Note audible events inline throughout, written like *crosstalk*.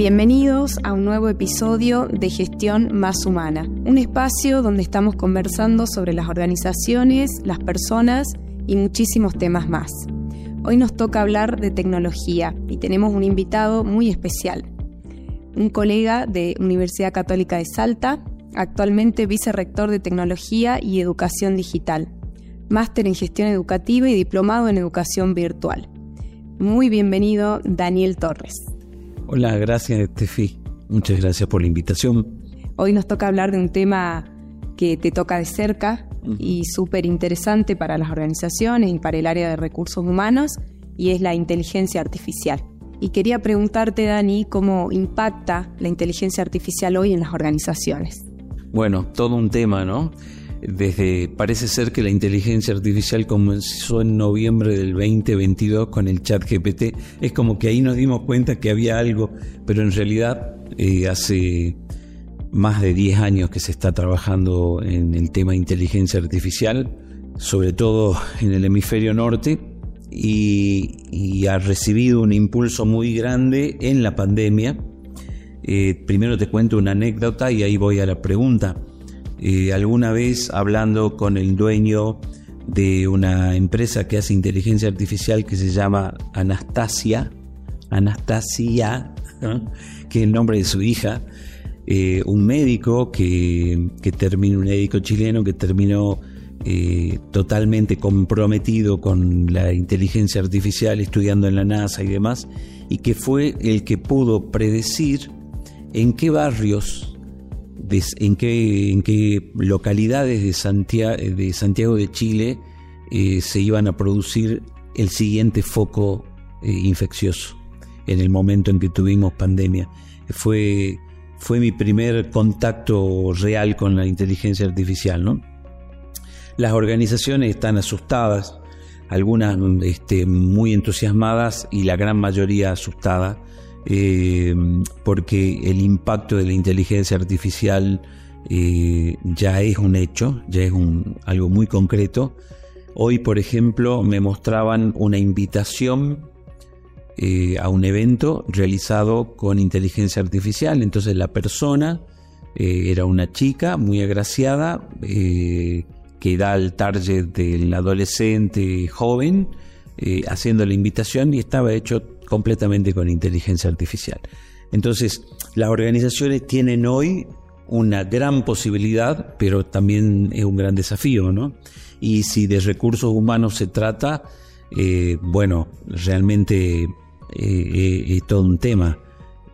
Bienvenidos a un nuevo episodio de Gestión Más Humana, un espacio donde estamos conversando sobre las organizaciones, las personas y muchísimos temas más. Hoy nos toca hablar de tecnología y tenemos un invitado muy especial, un colega de Universidad Católica de Salta, actualmente vicerrector de Tecnología y Educación Digital, máster en Gestión Educativa y diplomado en Educación Virtual. Muy bienvenido, Daniel Torres. Hola, gracias Estefi. Muchas gracias por la invitación. Hoy nos toca hablar de un tema que te toca de cerca y súper interesante para las organizaciones y para el área de recursos humanos, y es la inteligencia artificial. Y quería preguntarte, Dani, cómo impacta la inteligencia artificial hoy en las organizaciones. Bueno, todo un tema, ¿no? Desde parece ser que la inteligencia artificial comenzó en noviembre del 2022 con el chat GPT. Es como que ahí nos dimos cuenta que había algo, pero en realidad eh, hace más de 10 años que se está trabajando en el tema de inteligencia artificial, sobre todo en el hemisferio norte, y, ha recibido un impulso muy grande en la pandemia. Eh, primero te cuento una anécdota y ahí voy a la pregunta. Alguna vez hablando con el dueño de una empresa que hace inteligencia artificial que se llama Anastasia, Anastasia, que es el nombre de su hija, eh, un médico que, que terminó, un médico chileno que terminó eh, totalmente comprometido con la inteligencia artificial, estudiando en la NASA y demás, y que fue el que pudo predecir en qué barrios en, qué, en qué localidades de Santiago de, Santiago de Chile eh, se iban a producir el siguiente foco eh, infeccioso en el momento en que tuvimos pandemia. Fue, fue mi primer contacto real con la inteligencia artificial. ¿no? Las organizaciones están asustadas, algunas este, muy entusiasmadas y la gran mayoría asustada eh, porque el impacto de la inteligencia artificial eh, ya es un hecho, ya es algo muy concreto. Hoy, por ejemplo, me mostraban una invitación eh, a un evento realizado con inteligencia artificial. Entonces la persona era una chica muy agraciada que da el target del adolescente joven, haciendo la invitación y estaba hecho completamente con inteligencia artificial. Entonces, las organizaciones tienen hoy una gran posibilidad, pero también es un gran desafío, ¿no? Y si de recursos humanos se trata, eh, bueno, realmente eh, eh, es todo un tema.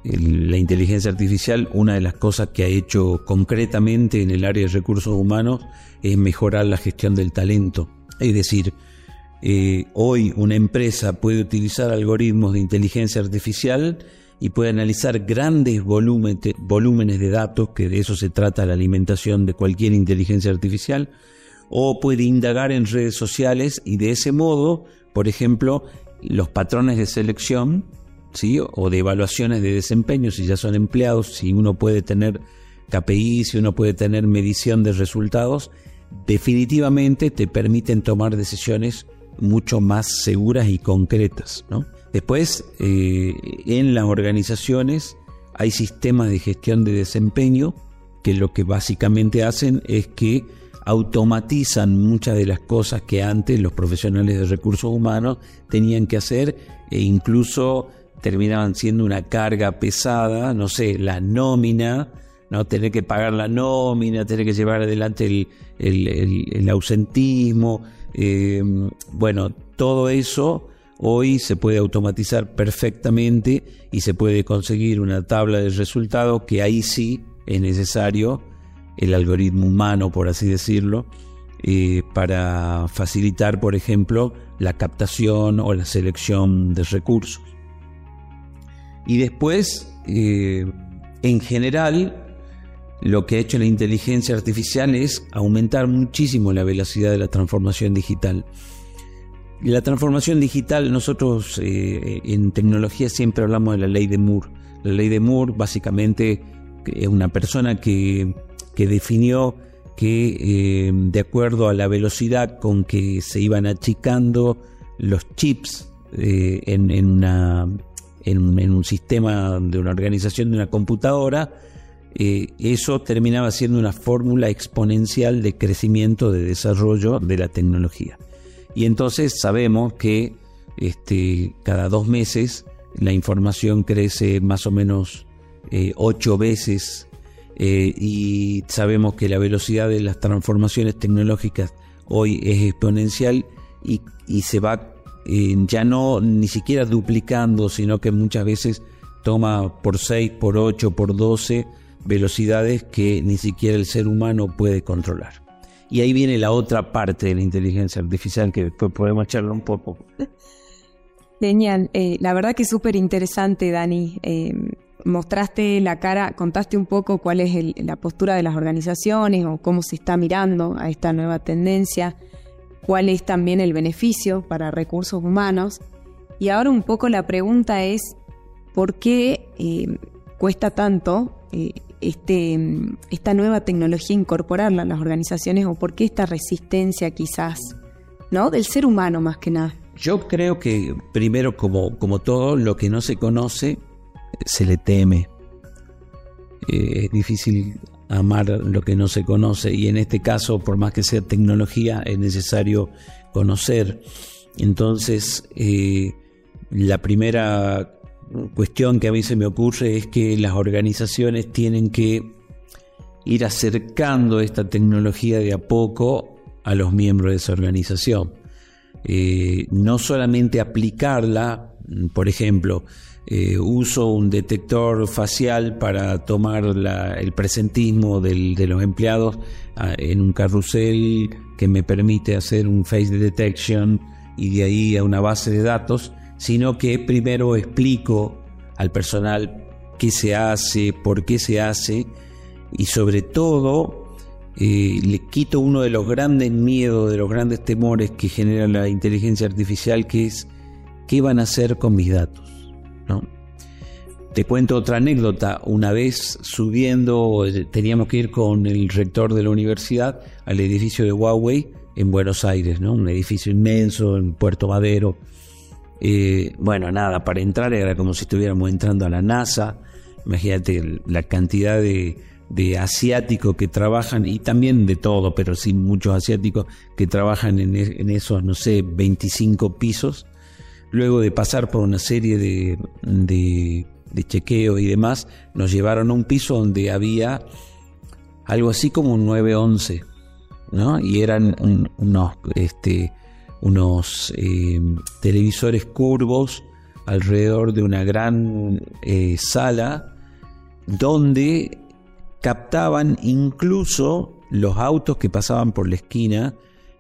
La inteligencia artificial, una de las cosas que ha hecho concretamente en el área de recursos humanos es mejorar la gestión del talento. Es decir, eh, hoy una empresa puede utilizar algoritmos de inteligencia artificial y puede analizar grandes volúmenes de datos, que de eso se trata la alimentación de cualquier inteligencia artificial, o puede indagar en redes sociales y de ese modo, por ejemplo, los patrones de selección ¿sí? o de evaluaciones de desempeño, si ya son empleados, si uno puede tener KPI, si uno puede tener medición de resultados, definitivamente te permiten tomar decisiones mucho más seguras y concretas. ¿no? Después, eh, en las organizaciones hay sistemas de gestión de desempeño que lo que básicamente hacen es que automatizan muchas de las cosas que antes los profesionales de recursos humanos tenían que hacer e incluso terminaban siendo una carga pesada, no sé, la nómina, no tener que pagar la nómina, tener que llevar adelante el, el ausentismo, eh, bueno, todo eso hoy se puede automatizar perfectamente y se puede conseguir una tabla de resultados que ahí sí es necesario el algoritmo humano, por así decirlo, eh, para facilitar, por ejemplo, la captación o la selección de recursos. Y después, eh, en general, lo que ha hecho la inteligencia artificial es aumentar muchísimo la velocidad de la transformación digital. La transformación digital, nosotros eh, en tecnología siempre hablamos de la ley de Moore. La ley de Moore básicamente es una persona que, definió que eh, de acuerdo a la velocidad con que se iban achicando los chips eh, en, un sistema de una organización de una computadora, eh, eso terminaba siendo una fórmula exponencial de crecimiento, de desarrollo de la tecnología. Y entonces sabemos que este, cada dos meses la información crece más o menos eh, ocho veces eh, y sabemos que la velocidad de las transformaciones tecnológicas hoy es exponencial y, se va ya no ni siquiera duplicando, sino que muchas veces toma por 6, por 8, por 12 velocidades que ni siquiera el ser humano puede controlar. Y ahí viene la otra parte de la inteligencia artificial que después podemos charlar un poco. *laughs* Genial, eh, la verdad que es súper interesante, Dani. Eh, mostraste la cara, contaste un poco cuál es la postura de las organizaciones o cómo se está mirando a esta nueva tendencia cuál es también el beneficio para recursos humanos. Y ahora un poco la pregunta es, ¿por qué eh, cuesta tanto este, esta nueva tecnología incorporarla a las organizaciones o por qué esta resistencia quizás, ¿no? Del ser humano más que nada. Yo creo que primero, como, como todo, lo que no se conoce, se le teme. Eh, es difícil amar lo que no se conoce y en este caso, por más que sea tecnología, es necesario conocer. Entonces, eh, la primera cuestión que a mí se me ocurre es que las organizaciones tienen que ir acercando esta tecnología de a poco a los miembros de esa organización. Eh, no solamente aplicarla, por ejemplo, eh, uso un detector facial para tomar el presentismo de los empleados ah, en un carrusel que me permite hacer un face detection y de ahí a una base de datos, sino que primero explico al personal qué se hace, por qué se hace y sobre todo eh, le quito uno de los grandes miedos, de los grandes temores que genera la inteligencia artificial, que es qué van a hacer con mis datos. Te cuento otra anécdota. Una vez subiendo, teníamos que ir con el rector de la universidad al edificio de Huawei en Buenos Aires, ¿no? Un edificio inmenso en Puerto Madero. Eh, bueno, nada, para entrar era como si estuviéramos entrando a la NASA. Imagínate la cantidad de, asiáticos que trabajan, y también de todo, pero sin muchos asiáticos que trabajan en, en esos, no sé, 25 pisos luego de pasar por una serie de, de, chequeo y demás, nos llevaron a un piso donde había algo así como un 911, ¿no? Y eran unos, este, unos eh, televisores curvos alrededor de una gran eh, sala donde captaban incluso los autos que pasaban por la esquina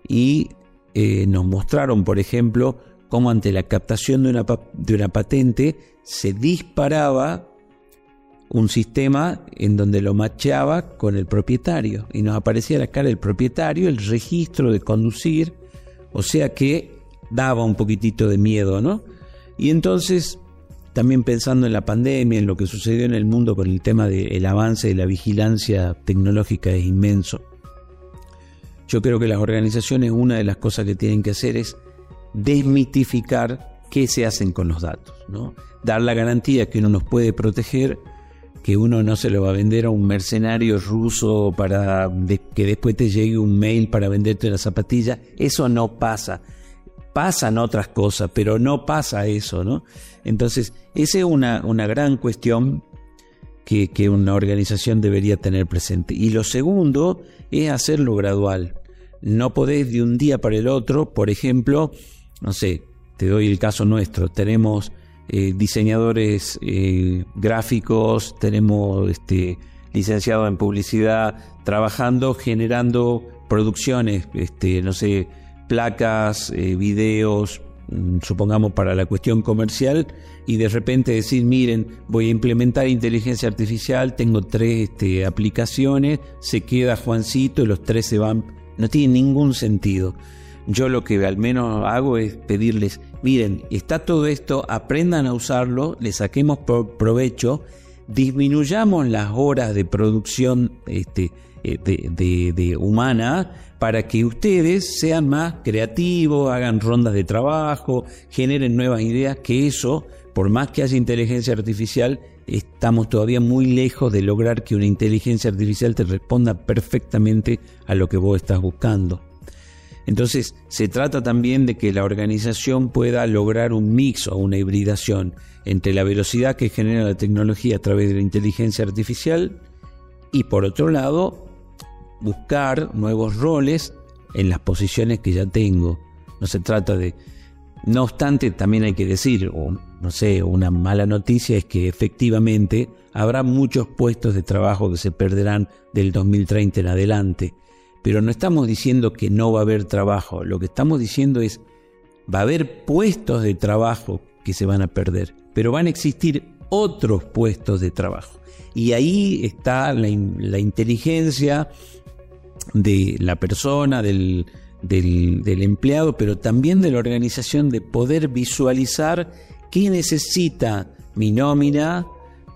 y eh, nos mostraron, por ejemplo, cómo ante la captación de una, de una patente se disparaba un sistema en donde lo macheaba con el propietario y nos aparecía la cara del propietario, el registro de conducir, o sea que daba un poquitito de miedo, ¿no? Y entonces, también pensando en la pandemia, en lo que sucedió en el mundo con el tema del avance de la vigilancia tecnológica es inmenso. Yo creo que las organizaciones una de las cosas que tienen que hacer es desmitificar qué se hacen con los datos, ¿no? Dar la garantía que uno nos puede proteger, que uno no se lo va a vender a un mercenario ruso para que después te llegue un mail para venderte la zapatilla, eso no pasa. Pasan otras cosas, pero no pasa eso, ¿no? Entonces, esa es una, una gran cuestión que, que una organización debería tener presente. Y lo segundo es hacerlo gradual. No podés de un día para el otro, por ejemplo, no sé, te doy el caso nuestro, tenemos eh, diseñadores eh, gráficos, tenemos este, licenciados en publicidad trabajando, generando producciones, este, no sé, placas, eh, videos, mm, supongamos para la cuestión comercial, y de repente decir, miren, voy a implementar inteligencia artificial, tengo tres este, aplicaciones, se queda Juancito y los tres se van, no tiene ningún sentido. Yo lo que al menos hago es pedirles, miren, está todo esto, aprendan a usarlo, le saquemos provecho, disminuyamos las horas de producción este, eh, de, de, humana para que ustedes sean más creativos, hagan rondas de trabajo, generen nuevas ideas, que eso por más que haya inteligencia artificial, estamos todavía muy lejos de lograr que una inteligencia artificial te responda perfectamente a lo que vos estás buscando. Entonces, se trata también de que la organización pueda lograr un mix o una hibridación entre la velocidad que genera la tecnología a través de la inteligencia artificial y por otro lado, buscar nuevos roles en las posiciones que ya tengo. No se trata de... No obstante, también hay que decir, o no sé, una mala noticia es que efectivamente habrá muchos puestos de trabajo que se perderán del 2030 en adelante pero no estamos diciendo que no va a haber trabajo, lo que estamos diciendo es va a haber puestos de trabajo que se van a perder, pero van a existir otros puestos de trabajo. Y ahí está la, inteligencia de la persona, del, del, empleado, pero también de la organización de poder visualizar qué necesita mi nómina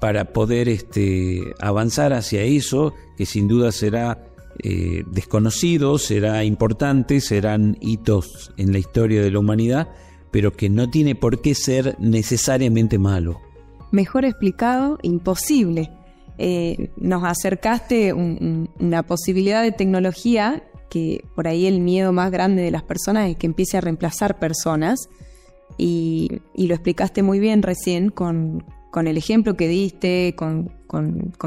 para poder este, avanzar hacia eso, que sin duda será eh, desconocidos, será importante, serán hitos en la historia de la humanidad, pero que no tiene por qué ser necesariamente malo. Mejor explicado, imposible. Eh, nos acercaste una posibilidad de tecnología que por ahí el miedo más grande de las personas es que empiece a reemplazar personas y, y lo explicaste muy bien recién con, con el ejemplo que diste, con,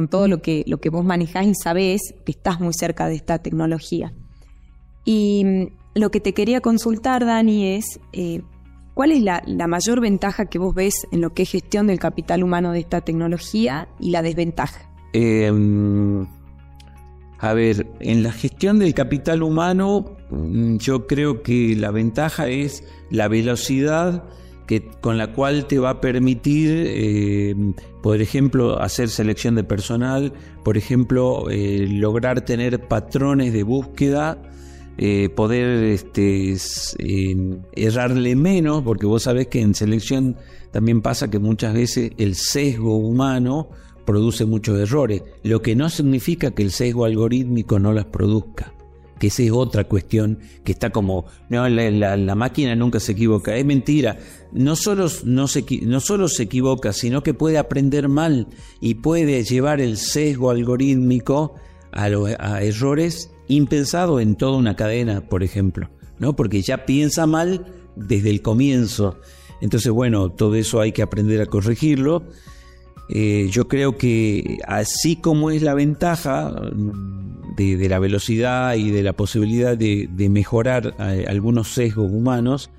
todo lo que, lo que vos manejás y sabés que estás muy cerca de esta tecnología. Y mm, lo que te quería consultar, Dani, es eh, cuál es la, mayor ventaja que vos ves en lo que es gestión del capital humano de esta tecnología y la desventaja. Em, a ver, en la gestión del capital humano, mm, yo creo que la ventaja es la velocidad que, con la cual te va a permitir, eh, por ejemplo, hacer selección de personal, por ejemplo, eh, lograr tener patrones de búsqueda, eh, poder este, errarle menos, porque vos sabés que en selección también pasa que muchas veces el sesgo humano produce muchos errores, lo que no significa que el sesgo algorítmico no las produzca que esa es otra cuestión que está como, no, la, máquina nunca se equivoca, es mentira, no solo, no, se, no solo se equivoca, sino que puede aprender mal y puede llevar el sesgo algorítmico a, errores impensados en toda una cadena, por ejemplo, ¿no? porque ya piensa mal desde el comienzo. Entonces, bueno, todo eso hay que aprender a corregirlo. Eh, yo creo que así como es la ventaja de, la velocidad y de la posibilidad de, mejorar eh, algunos sesgos humanos,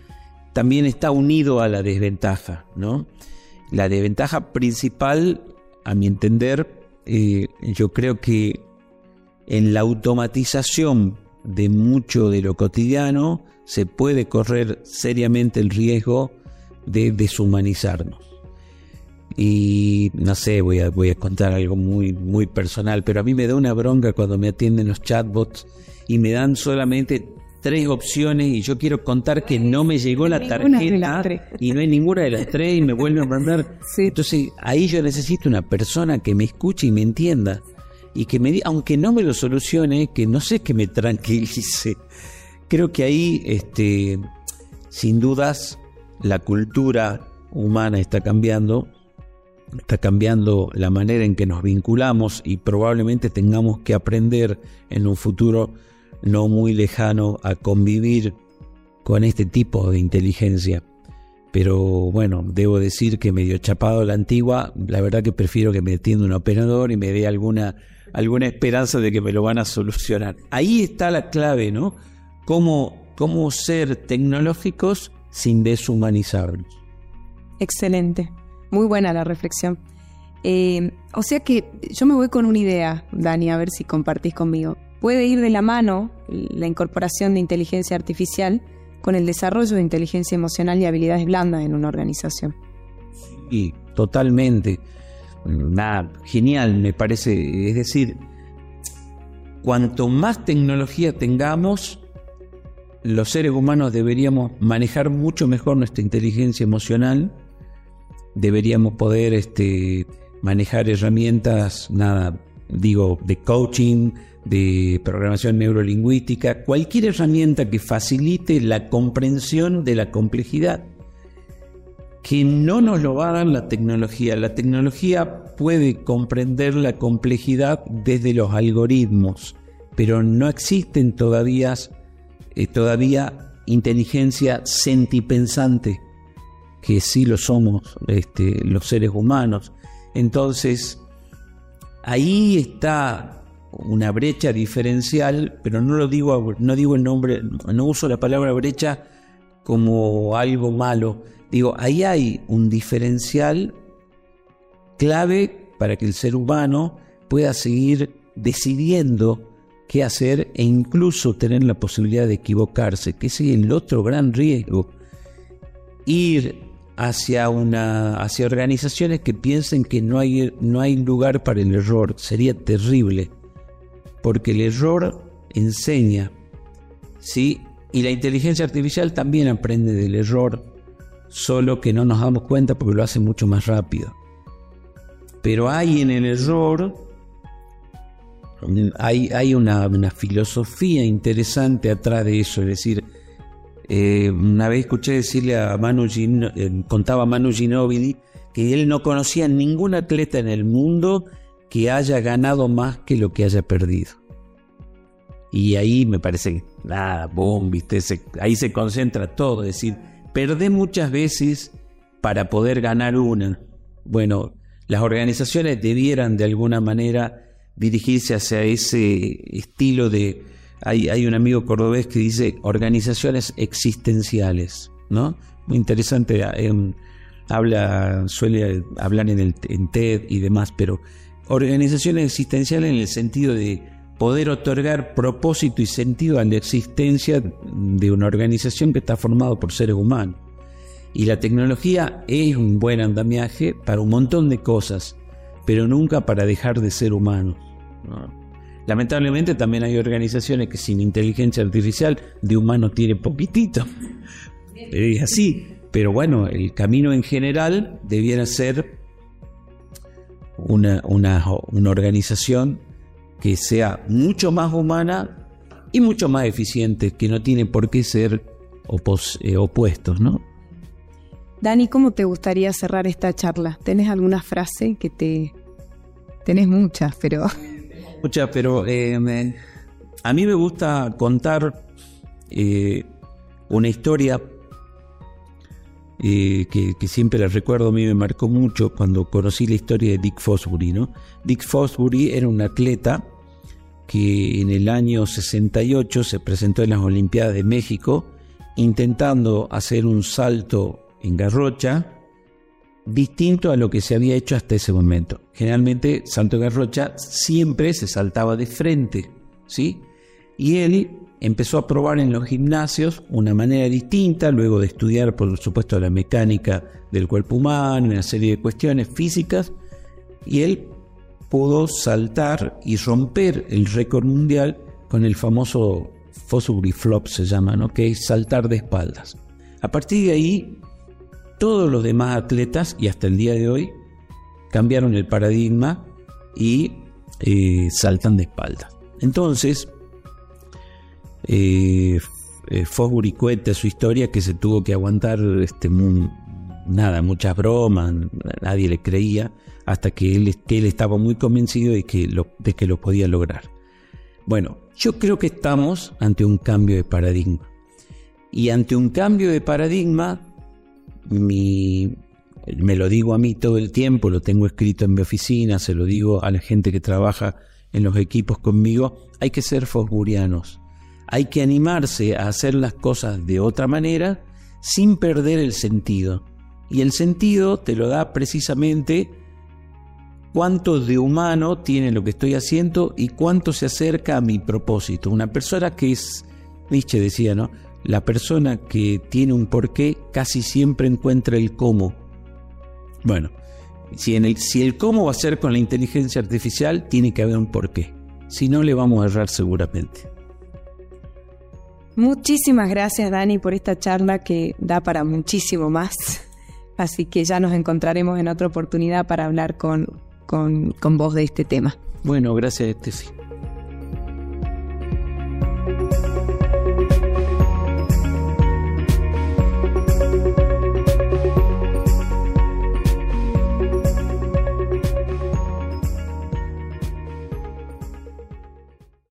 también está unido a la desventaja, ¿no? La desventaja principal, a mi entender, eh, yo creo que en la automatización de mucho de lo cotidiano se puede correr seriamente el riesgo de deshumanizarnos. Y no sé, voy a, voy a contar algo muy, muy personal, pero a mí me da una bronca cuando me atienden los chatbots y me dan solamente tres opciones y yo quiero contar que no me llegó la tarjeta y no hay ninguna de las tres y me vuelven a mandar. *laughs* Entonces ahí yo necesito una persona que me escuche y me entienda y que me diga, aunque no me lo solucione, que no sé que me tranquilice. Creo que ahí, este, sin dudas, la cultura humana está cambiando está cambiando la manera en que nos vinculamos y probablemente tengamos que aprender en un futuro no muy lejano a convivir con este tipo de inteligencia. Pero bueno, debo decir que medio chapado la antigua, la verdad que prefiero que me atienda un operador y me dé alguna, alguna esperanza de que me lo van a solucionar. Ahí está la clave, ¿no? Cómo, cómo ser tecnológicos sin deshumanizarnos. Excelente. Muy buena la reflexión. Eh, o sea que yo me voy con una idea, Dani, a ver si compartís conmigo. Puede ir de la mano la incorporación de inteligencia artificial con el desarrollo de inteligencia emocional y habilidades blandas en una organización. Y totalmente. Genial, me parece. Es decir, cuanto más tecnología tengamos, los seres humanos deberíamos manejar mucho mejor nuestra inteligencia emocional deberíamos poder este, manejar herramientas, nada, digo, de coaching, de programación neurolingüística, cualquier herramienta que facilite la comprensión de la complejidad. que no nos lo va a dar la tecnología. La tecnología puede comprender la complejidad desde los algoritmos, pero no existen todavía, eh, todavía inteligencia sentipensante, que sí lo somos este, los seres humanos. Entonces, ahí está una brecha diferencial, pero no lo digo, no digo el nombre, no uso la palabra brecha como algo malo. Digo, ahí hay un diferencial clave para que el ser humano pueda seguir decidiendo qué hacer e incluso tener la posibilidad de equivocarse, que es el otro gran riesgo. Ir hacia una hacia organizaciones que piensen que no hay no hay lugar para el error, sería terrible, porque el error enseña. ¿Sí? Y la inteligencia artificial también aprende del error, solo que no nos damos cuenta porque lo hace mucho más rápido. Pero hay en el error hay, hay una, filosofía interesante atrás de eso, es decir, eh, una vez escuché decirle a Manu eh, contaba Manu Ginóbili que él no conocía ningún atleta en el mundo que haya ganado más que lo que haya perdido. Y ahí me parece que nada, boom, viste, ahí se concentra todo, es decir, perder muchas veces para poder ganar una. Bueno, las organizaciones debieran de alguna manera dirigirse hacia ese estilo de... Hay, hay un amigo cordobés que dice organizaciones existenciales, ¿no? Muy interesante, eh, habla, suele hablar en, el, en TED y demás, pero organizaciones existenciales en el sentido de poder otorgar propósito y sentido a la existencia de una organización que está formada por seres humanos. Y la tecnología es un buen andamiaje para un montón de cosas, pero nunca para dejar de ser humanos. Lamentablemente también hay organizaciones que sin inteligencia artificial de humano tiene poquitito. Es así. Pero bueno, el camino en general debiera ser una, una, una organización que sea mucho más humana y mucho más eficiente, que no tiene por qué ser eh, opuestos, ¿no? Dani, ¿cómo te gustaría cerrar esta charla? ¿Tenés alguna frase que te... Tenés muchas, pero... *laughs* Muchas, pero eh, a mí me gusta contar eh, una historia que, que, siempre la recuerdo, a mí me marcó mucho cuando conocí la historia de Dick Fosbury. ¿no? Dick Fosbury era un atleta que en el año 68 se presentó en las Olimpiadas de México intentando hacer un salto en garrocha distinto a lo que se había hecho hasta ese momento. Generalmente, salto en garrocha siempre se saltaba de frente, ¿sí? Y él empezó a probar en los gimnasios una manera distinta, luego de estudiar, por supuesto, la mecánica del cuerpo humano, una serie de cuestiones físicas, y él pudo saltar y romper el récord mundial con el famoso Fosbury Flop, se llama, ¿no? que es saltar de espaldas. A partir de ahí, todos los demás atletas, y hasta el día de hoy, cambiaron el paradigma y eh, saltan de espaldas. Entonces, eh, eh, Fosbury cuenta su historia que se tuvo que aguantar este, nada, muchas bromas, nadie le creía, hasta que él, él estaba muy convencido de que, lo, de que lo podía lograr. Bueno, yo creo que estamos ante un cambio de paradigma. Y ante un cambio de paradigma, mi, me lo digo a mí todo el tiempo, lo tengo escrito en mi oficina, se lo digo a la gente que trabaja en los equipos conmigo, hay que ser fosburianos. Hay que animarse a hacer las cosas de otra manera sin perder el sentido. Y el sentido te lo da precisamente cuánto de humano tiene lo que estoy haciendo y cuánto se acerca a mi propósito. Una persona que es, Nietzsche decía, ¿no? La persona que tiene un porqué casi siempre encuentra el cómo. Bueno, si, en el, si el cómo va a ser con la inteligencia artificial, tiene que haber un porqué. Si no, le vamos a errar seguramente. Muchísimas gracias Dani por esta charla que da para muchísimo más. Así que ya nos encontraremos en otra oportunidad para hablar con con, con vos de este tema. Bueno, gracias, Estefi.